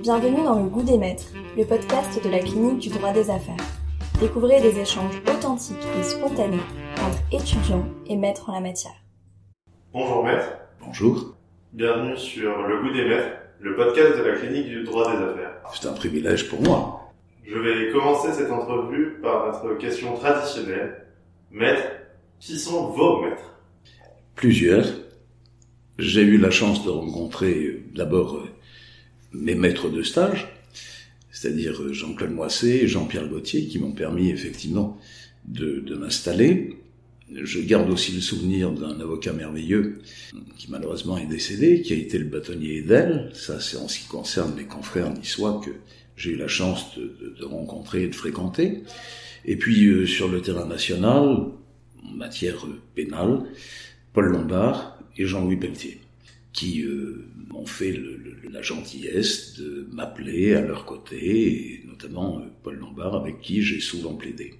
Bienvenue dans Le Goût des Maîtres, le podcast de la clinique du droit des affaires. Découvrez des échanges authentiques et spontanés entre étudiants et maîtres en la matière. Bonjour maître. Bonjour. Bienvenue sur Le Goût des Maîtres, le podcast de la clinique du droit des affaires. C'est un privilège pour moi. Je vais commencer cette entrevue par notre question traditionnelle. Maître, qui sont vos maîtres? Plusieurs. J'ai eu la chance de rencontrer d'abord mes maîtres de stage, c'est-à-dire Jean-Claude Moisset et Jean-Pierre Gauthier, qui m'ont permis effectivement de, de m'installer. Je garde aussi le souvenir d'un avocat merveilleux qui malheureusement est décédé, qui a été le bâtonnier Edel. Ça, c'est en ce qui concerne mes confrères niçois que j'ai eu la chance de, de, de, rencontrer et de fréquenter. Et puis euh, sur le terrain national, en matière pénale, Paul Lombard et Jean-Louis Pelletier, qui euh, m'ont fait le, le, la gentillesse de m'appeler à leur côté, et notamment euh, Paul Lombard, avec qui j'ai souvent plaidé,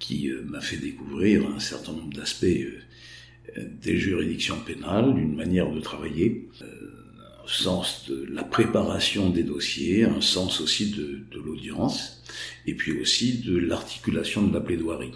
qui euh, m'a fait découvrir un certain nombre d'aspects euh, des juridictions pénales, d'une manière de travailler, un sens de la préparation des dossiers, un sens aussi de, de l'audience, et puis aussi de l'articulation de la plaidoirie.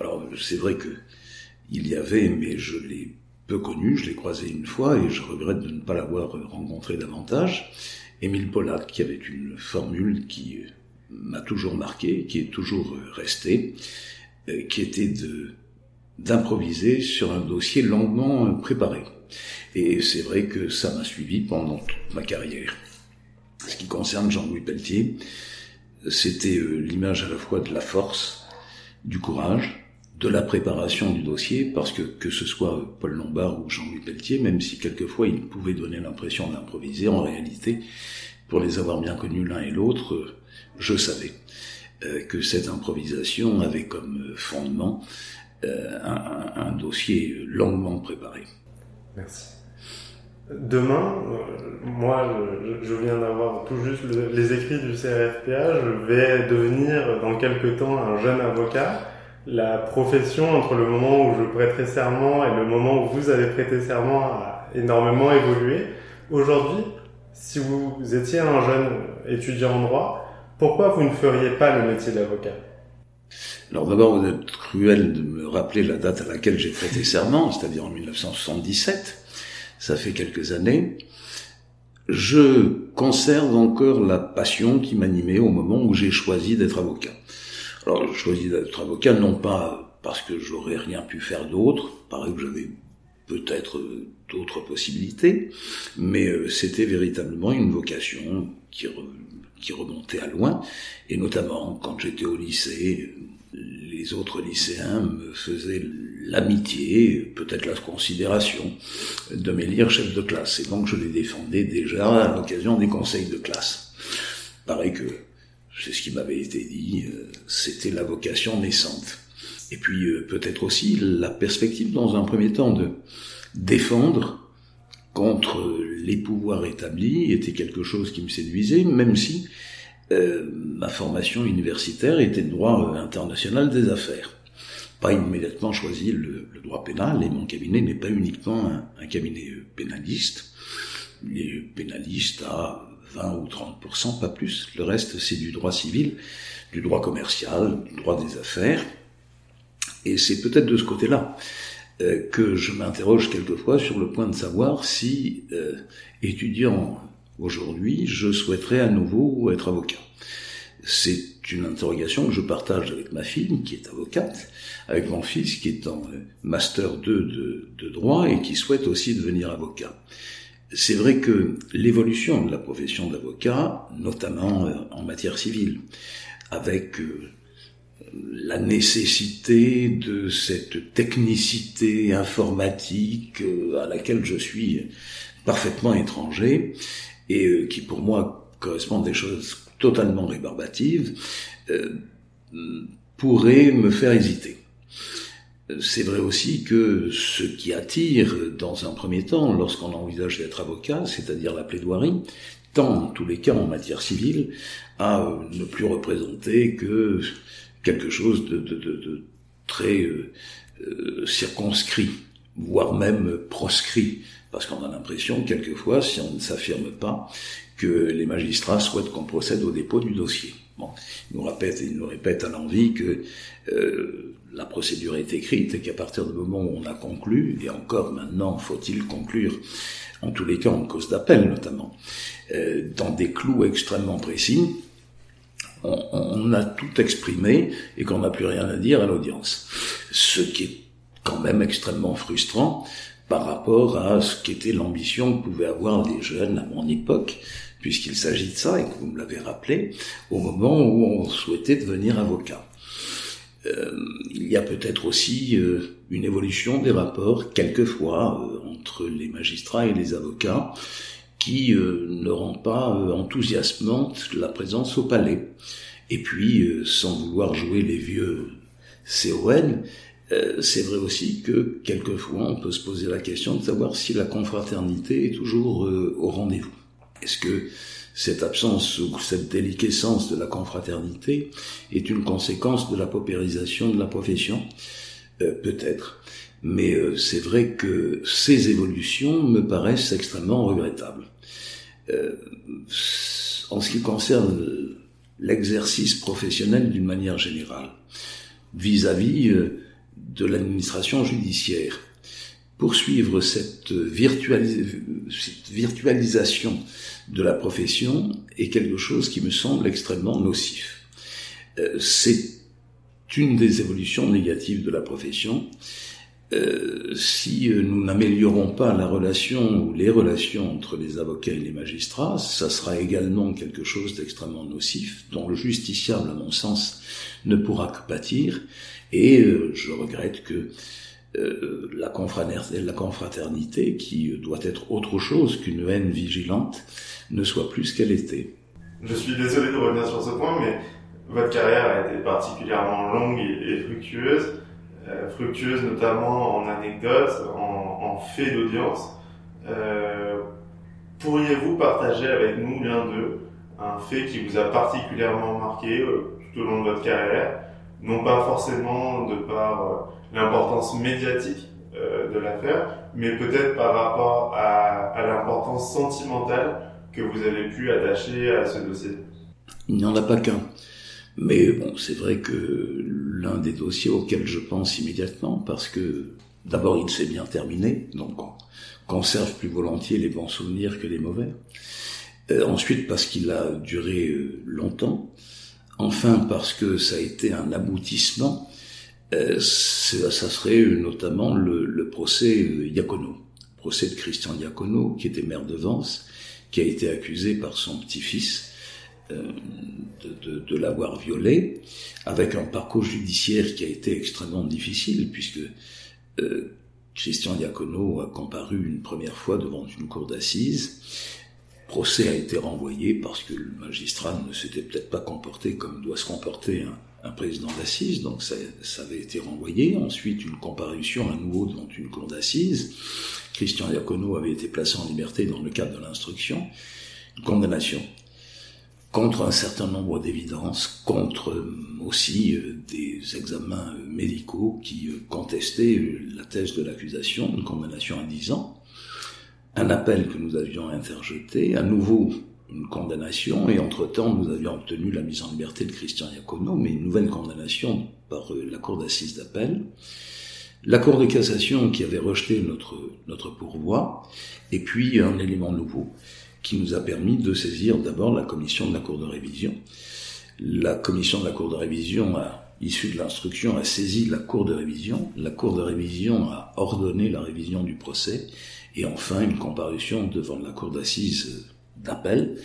Alors c'est vrai que il y avait, mais je l'ai peu connu, je l'ai croisé une fois et je regrette de ne pas l'avoir rencontré davantage. Émile Pollack, qui avait une formule qui m'a toujours marqué, qui est toujours restée, qui était de d'improviser sur un dossier longuement préparé. Et c'est vrai que ça m'a suivi pendant toute ma carrière. Ce qui concerne Jean-Louis Pelletier, c'était l'image à la fois de la force, du courage, de la préparation du dossier, parce que que ce soit Paul Lombard ou Jean-Louis Pelletier, même si quelquefois ils pouvaient donner l'impression d'improviser, en réalité, pour les avoir bien connus l'un et l'autre, je savais que cette improvisation avait comme fondement un, un, dossier longuement préparé. Merci. Demain, moi, je viens d'avoir tout juste les écrits du CRFPA, je vais devenir dans quelques temps un jeune avocat la profession entre le moment où je prêterai serment et le moment où vous avez prêté serment a énormément évolué. Aujourd'hui, si vous étiez un jeune étudiant en droit, pourquoi vous ne feriez pas le métier d'avocat? Alors d'abord, vous êtes cruel de me rappeler la date à laquelle j'ai prêté serment, c'est-à-dire en 1977. Ça fait quelques années. Je conserve encore la passion qui m'animait au moment où j'ai choisi d'être avocat. Alors, je choisis d'être avocat non pas parce que j'aurais rien pu faire d'autre, pareil que j'avais peut-être d'autres possibilités, mais c'était véritablement une vocation qui, qui remontait à loin, et notamment quand j'étais au lycée, les autres lycéens me faisaient l'amitié, peut-être la considération, de m'élire chef de classe, et donc je les défendais déjà à l'occasion des conseils de classe. Pareil que c'est ce qui m'avait été dit, c'était la vocation naissante. Et puis peut-être aussi la perspective dans un premier temps de défendre contre les pouvoirs établis était quelque chose qui me séduisait, même si euh, ma formation universitaire était de droit international des affaires. Pas immédiatement choisi le, droit pénal, et mon cabinet n'est pas uniquement un, un cabinet pénaliste. Les pénalistes à 20 ou 30%, pas plus. Le reste, c'est du droit civil, du droit commercial, du droit des affaires. Et c'est peut-être de ce côté-là euh, que je m'interroge quelquefois sur le point de savoir si, euh, étudiant aujourd'hui, je souhaiterais à nouveau être avocat. C'est une interrogation que je partage avec ma fille, qui est avocate, avec mon fils, qui est en master 2 de, de droit et qui souhaite aussi devenir avocat c'est vrai que l'évolution de la profession d'avocat, notamment en matière civile, avec la nécessité de cette technicité informatique à laquelle je suis parfaitement étranger et qui pour moi correspond à des choses totalement rébarbatives, pourrait me faire hésiter c'est vrai aussi que ce qui attire dans un premier temps, lorsqu'on envisage d'être avocat, c'est-à-dire la plaidoirie, tend en tous les cas en matière civile à ne plus représenter que quelque chose de, très euh, circonscrit, voire même proscrit Parce qu'on a l'impression, quelquefois, si on ne s'affirme pas, que les magistrats souhaitent qu'on procède au dépôt du dossier. Bon, ils nous répètent, ils nous répètent à l'envie que euh, la procédure est écrite et qu'à partir du moment où on a conclu, et encore maintenant faut-il conclure, en tous les cas en cause d'appel notamment, euh, dans des clous extrêmement précis, on, on a tout exprimé et qu'on n'a plus rien à dire à l'audience. Ce qui est quand même extrêmement frustrant par rapport à ce qu'était l'ambition que pouvaient avoir les jeunes à mon époque, puisqu'il s'agit de ça, et que vous me l'avez rappelé, au moment où on souhaitait devenir avocat. Euh, il y a peut-être aussi euh, une évolution des rapports, quelquefois, euh, entre les magistrats et les avocats, qui ne rend pas enthousiasmante la présence au palais. Et puis, sans vouloir jouer les vieux CON, c'est vrai aussi que quelquefois on peut se poser la question de savoir si la confraternité est toujours au rendez-vous. Est-ce que cette absence ou cette déliquescence de la confraternité est une conséquence de la paupérisation de la profession euh, Peut-être. Mais euh, c'est vrai que ces évolutions me paraissent extrêmement regrettables. Euh, en ce qui concerne l'exercice professionnel d'une manière générale, vis-à-vis -vis, de l'administration judiciaire, poursuivre cette, virtualisation de la profession est quelque chose qui me semble extrêmement nocif. Euh, c'est une des évolutions négatives de la profession. Euh, si euh, nous n'améliorons pas la relation ou les relations entre les avocats et les magistrats, ça sera également quelque chose d'extrêmement nocif, dont le justiciable, à mon sens, ne pourra que pâtir. Et je regrette que euh, la, confraternité, qui doit être autre chose qu'une haine vigilante, ne soit plus ce qu'elle était. Je suis désolé de revenir sur ce point, mais votre carrière a été particulièrement longue et, fructueuse, euh, fructueuse notamment en anecdotes, en, faits d'audience. Euh, Pourriez-vous partager avec nous l'un d'eux, un fait qui vous a particulièrement marqué tout au long de votre carrière, non pas forcément de par l'importance médiatique euh, de l'affaire, mais peut-être par rapport à, l'importance sentimentale que vous avez pu attacher à ce dossier Il n'y en a pas qu'un. Mais bon, c'est vrai que l'un des dossiers auxquels je pense immédiatement, parce que d'abord il s'est bien terminé, donc on conserve plus volontiers les bons souvenirs que les mauvais. Euh, ensuite parce qu'il a duré euh, longtemps. Enfin parce que ça a été un aboutissement euh, ça serait euh, notamment le, procès euh, Iacono, procès de Christian Iacono, qui était maire de Vence, qui a été accusé par son petit-fils euh, de, de, de l'avoir violé, avec un parcours judiciaire qui a été extrêmement difficile, puisque euh, Christian Iacono a comparu une première fois devant une cour d'assises. Procès a été renvoyé parce que le magistrat ne s'était peut-être pas comporté comme doit se comporter un, président d'assises, donc ça, ça, avait été renvoyé. Ensuite, une comparution à nouveau devant une cour d'assises. Christian Iacono avait été placé en liberté dans le cadre de l'instruction. Une condamnation contre un certain nombre d'évidences, contre euh, aussi euh, des examens euh, médicaux qui contestaient la thèse de l'accusation, une condamnation à 10 ans, un appel que nous avions interjeté, à nouveau une condamnation et entre-temps nous avions obtenu la mise en liberté de Christian Iacono, mais une nouvelle condamnation par euh, la Cour d'assises d'appel. La Cour de cassation qui avait rejeté notre, notre pourvoi, et puis un élément nouveau qui nous a permis de saisir d'abord la commission de la Cour de révision. La commission de la Cour de révision a issue de l'instruction, a saisi la Cour de révision. La Cour de révision a ordonné la révision du procès. Et enfin, une comparution devant la Cour d'assises d'appel,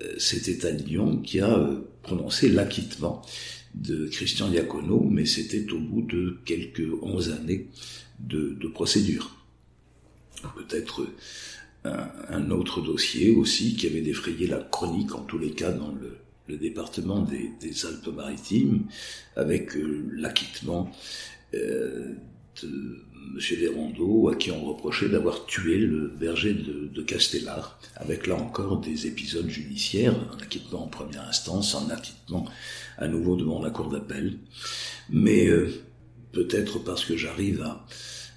euh, c'était à Lyon qui a euh, prononcé l'acquittement de Christian Diacono, mais c'était au bout de quelques onze années de, de procédure. Peut-être un, un, autre dossier aussi qui avait défrayé la chronique, en tous les cas dans le, le département des, des Alpes-Maritimes, avec euh, l'acquittement euh, de M. Desrondeaux, à qui on reprochait d'avoir tué le berger de, de, Castellar, avec là encore des épisodes judiciaires, un acquittement en première instance, un acquittement à nouveau devant la cour d'appel. Mais euh, peut-être parce que j'arrive à,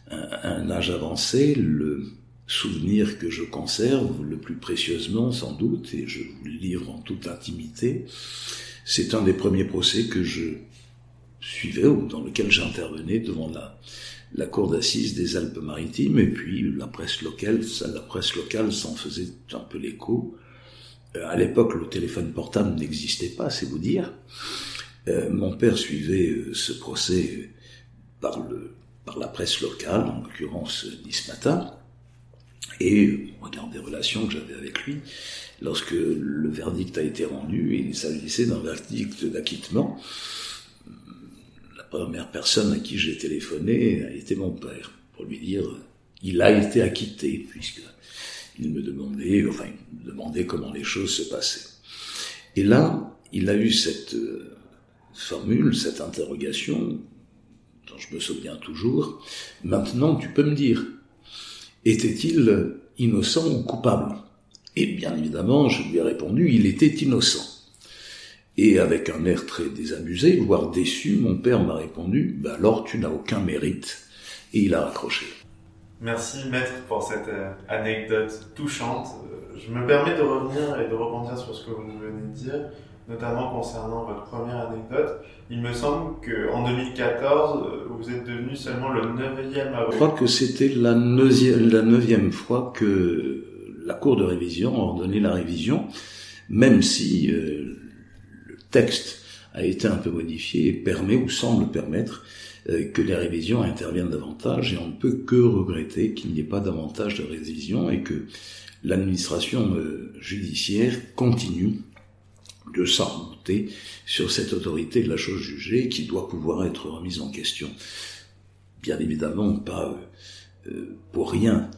à, un âge avancé, le souvenir que je conserve le plus précieusement sans doute, et je vous le livre en toute intimité. C'est un des premiers procès que je suivais ou dans lequel j'intervenais devant la, la cour d'assises des Alpes-Maritimes et puis la presse locale, la presse locale s'en faisait un peu l'écho. Euh, à l'époque, le téléphone portable n'existait pas, c'est vous dire. Euh, mon père suivait euh, ce procès par, le, par la presse locale, en l'occurrence Nice Matin, et on regarde des relations que j'avais avec lui. Lorsque le verdict a été rendu, il s'agissait d'un verdict d'acquittement. La première personne à qui j'ai téléphoné a été mon père, pour lui dire il a été acquitté, puisque il me demandait, enfin, il me demandait comment les choses se passaient. Et là, il a eu cette euh, formule, cette interrogation, dont je me souviens toujours. Maintenant, tu peux me dire, était-il innocent ou coupable? Et bien évidemment, je lui ai répondu, il était innocent. Et avec un air très désabusé, voire déçu, mon père m'a répondu, bah alors tu n'as aucun mérite. Et il a raccroché. Merci maître pour cette euh, anecdote touchante. Euh, je me permets de revenir et de rebondir sur ce que vous venez de dire, notamment concernant votre première anecdote. Il me semble qu'en 2014, euh, vous êtes devenu seulement le neuvième avocat. Je crois que c'était la neuvième, fois que la Cour de révision a ordonné la révision, même si texte a été un peu modifié et permet ou semble permettre euh, que les révisions interviennent davantage et on ne peut que regretter qu'il n'y ait pas davantage de révisions et que l'administration euh, judiciaire continue de s'en sur cette autorité de la chose jugée qui doit pouvoir être remise en question. Bien évidemment, pas euh, pour rien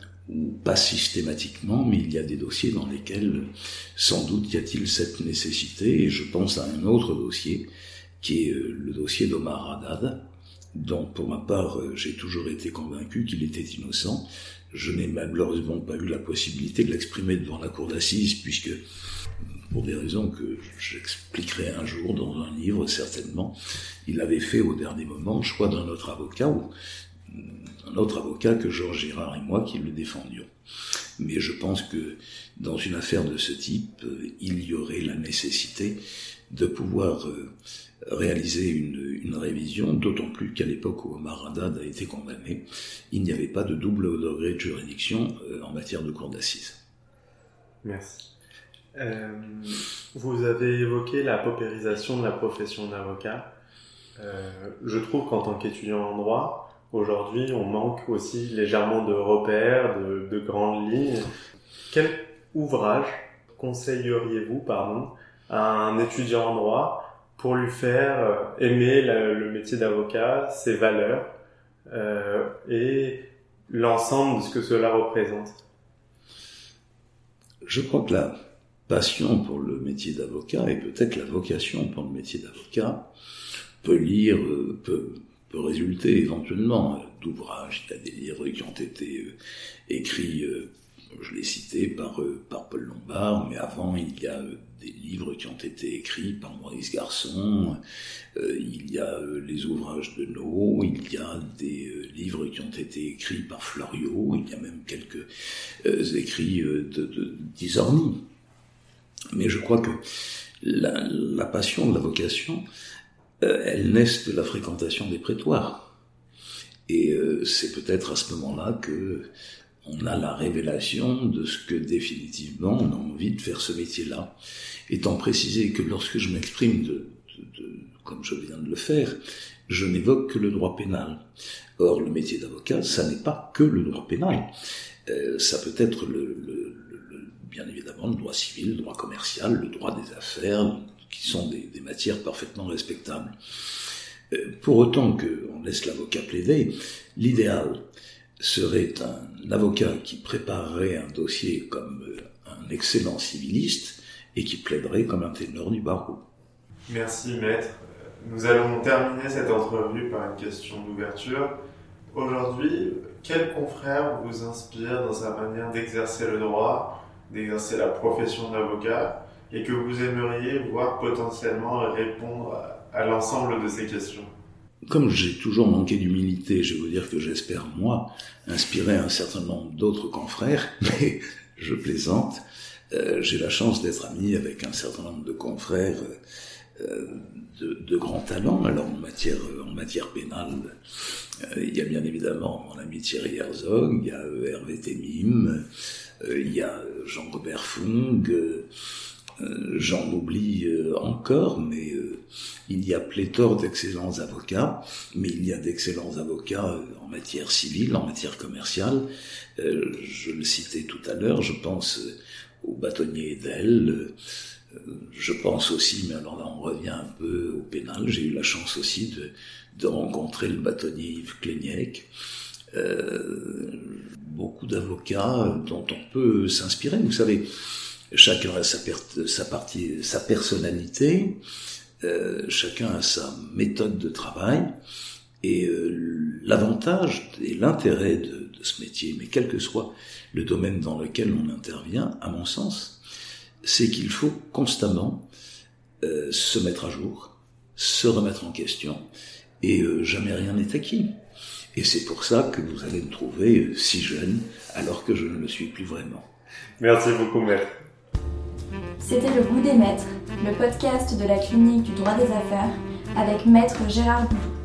pas systématiquement, mais il y a des dossiers dans lesquels sans doute y a-t-il cette nécessité, et je pense à un autre dossier qui est le dossier d'Omar Haddad, dont pour ma part euh, j'ai toujours été convaincu qu'il était innocent. Je n'ai malheureusement pas eu la possibilité de l'exprimer devant la cour d'assises puisque pour des raisons que j'expliquerai un jour dans un livre certainement, il avait fait au dernier moment choix d'un autre avocat ou un autre avocat que Georges Girard et moi qui le défendions. Mais je pense que dans une affaire de ce type, euh, il y aurait la nécessité de pouvoir euh, réaliser une, révision, d'autant plus qu'à l'époque où Omar Haddad a été condamné, il n'y avait pas de double degré de juridiction euh, en matière de cour d'assises. Merci. Vous avez évoqué la paupérisation de la profession d'avocat. Je trouve qu'en tant qu'étudiant en droit, aujourd'hui, on manque aussi légèrement de repères, de, de grandes lignes. Quel ouvrage conseilleriez-vous, pardon, à un étudiant en droit pour lui faire euh, aimer le métier d'avocat, ses valeurs euh, et l'ensemble de ce que cela représente? Je crois que la passion pour le métier d'avocat et peut-être la vocation pour le métier d'avocat peut lire, euh, peut, peut résulter éventuellement d'ouvrages. A des livres qui ont été écrits je l'ai cité par, par Paul Lombard, mais avant il y a des livres qui ont été écrits par Maurice Garçon, euh, il y a euh, les ouvrages de No, il y a des euh, livres qui ont été écrits par Florio, il y a même quelques écrits de, d'Isorni. Mais je crois que la, passion la vocation, elle naît de la fréquentation des prétoires. Et c'est peut-être à ce moment-là que on a la révélation de ce que définitivement on a envie de faire ce métier-là. Étant précisé que lorsque je m'exprime comme je viens de le faire, je n'évoque que le droit pénal. Or, le métier d'avocat, ça n'est pas que le droit pénal. Euh, ça peut être le, bien évidemment le droit civil, le droit commercial, le droit des affaires, qui sont des, matières parfaitement respectables. Euh, pour autant qu'on laisse l'avocat plaider, l'idéal, serait un avocat qui préparerait un dossier comme euh, un excellent civiliste et qui plaiderait comme un ténor du barreau. Merci maître. Nous allons terminer cette entrevue par une question d'ouverture. Aujourd'hui, quel confrère vous inspire dans sa manière d'exercer le droit, d'exercer la profession d'avocat et que vous aimeriez voir potentiellement répondre à l'ensemble de ces questions comme j'ai toujours manqué d'humilité, je vais vous dire que j'espère, moi, inspirer un certain nombre d'autres confrères, mais je plaisante. Euh, j'ai la chance d'être ami avec un certain nombre de confrères euh, de, grands talents. Alors en matière, en matière pénale, euh, il y a bien évidemment mon ami Thierry Herzog, il y a Hervé Temim, il y a Jean-Robert Fung, j'en oublie encore, mais il y a pléthore d'excellents avocats, mais il y a d'excellents avocats en matière civile, en matière commerciale. je le citais tout à l'heure, je pense au bâtonnier d'elle. Euh, je pense aussi, mais alors là on revient un peu au pénal, j'ai eu la chance aussi de, rencontrer le bâtonnier Yves Kleiniec. Euh, beaucoup d'avocats dont on peut s'inspirer. Vous savez, chacun a sa, sa, partie, sa personnalité, euh, chacun a sa méthode de travail, et euh, l'avantage et l'intérêt de, de, ce métier, mais quel que soit le domaine dans lequel on intervient, à mon sens, c'est qu'il faut constamment euh, se mettre à jour, se remettre en question, et euh, jamais rien n'est acquis. Et c'est pour ça que vous allez me trouver euh, si jeune, alors que je ne le suis plus vraiment. Merci beaucoup, maître. C'était Le Goût des Maîtres, le podcast de la clinique du droit des affaires, avec maître Gérard Boulou.